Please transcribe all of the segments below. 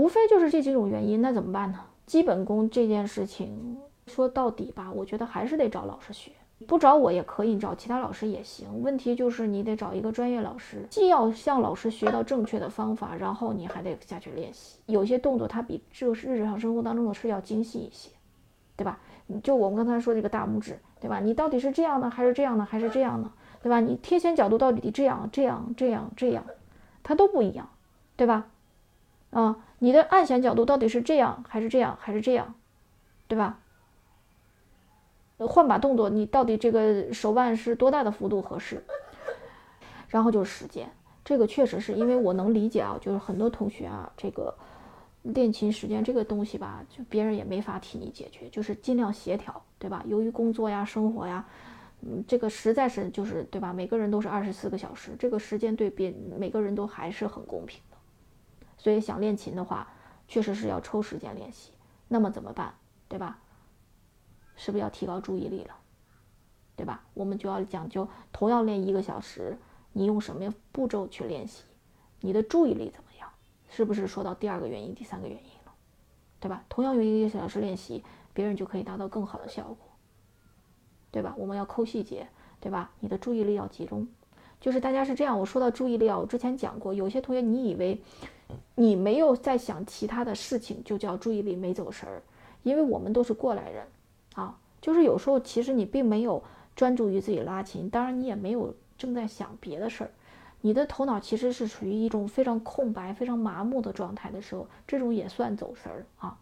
无非就是这几种原因，那怎么办呢？基本功这件事情说到底吧，我觉得还是得找老师学。不找我也可以，找其他老师也行。问题就是你得找一个专业老师，既要向老师学到正确的方法，然后你还得下去练习。有些动作它比这个日常生活当中的事要精细一些，对吧？就我们刚才说这个大拇指，对吧？你到底是这样呢，还是这样呢，还是这样呢，对吧？你贴前角度到底这样、这样、这样、这样，它都不一样，对吧？啊，你的按弦角度到底是这样，还是这样，还是这样，对吧？换把动作，你到底这个手腕是多大的幅度合适？然后就是时间，这个确实是因为我能理解啊，就是很多同学啊，这个练琴时间这个东西吧，就别人也没法替你解决，就是尽量协调，对吧？由于工作呀、生活呀，嗯，这个实在是就是对吧？每个人都是二十四个小时，这个时间对别每个人都还是很公平的，所以想练琴的话，确实是要抽时间练习。那么怎么办？对吧？是不是要提高注意力了，对吧？我们就要讲究，同样练一个小时，你用什么步骤去练习，你的注意力怎么样？是不是说到第二个原因、第三个原因了，对吧？同样用一个小时练习，别人就可以达到更好的效果，对吧？我们要抠细节，对吧？你的注意力要集中，就是大家是这样。我说到注意力啊，我之前讲过，有些同学你以为你没有在想其他的事情，就叫注意力没走神儿，因为我们都是过来人。啊，就是有时候其实你并没有专注于自己拉琴，当然你也没有正在想别的事儿，你的头脑其实是处于一种非常空白、非常麻木的状态的时候，这种也算走神儿啊。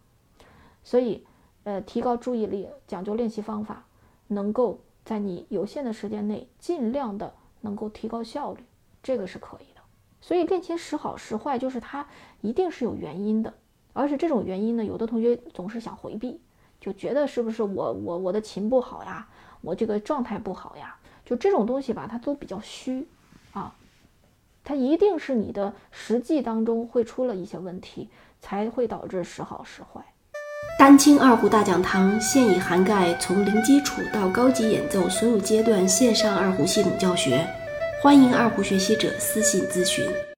所以，呃，提高注意力，讲究练习方法，能够在你有限的时间内尽量的能够提高效率，这个是可以的。所以练琴时好时坏，就是它一定是有原因的，而且这种原因呢，有的同学总是想回避。就觉得是不是我我我的琴不好呀，我这个状态不好呀，就这种东西吧，它都比较虚啊，它一定是你的实际当中会出了一些问题，才会导致时好时坏。丹青二胡大讲堂现已涵盖从零基础到高级演奏所有阶段线上二胡系统教学，欢迎二胡学习者私信咨询。